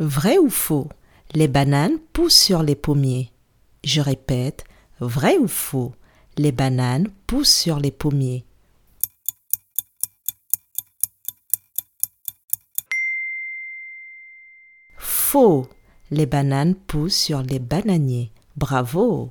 Vrai ou faux? Les bananes poussent sur les pommiers. Je répète, vrai ou faux? Les bananes poussent sur les pommiers. Faux Les bananes poussent sur les bananiers. Bravo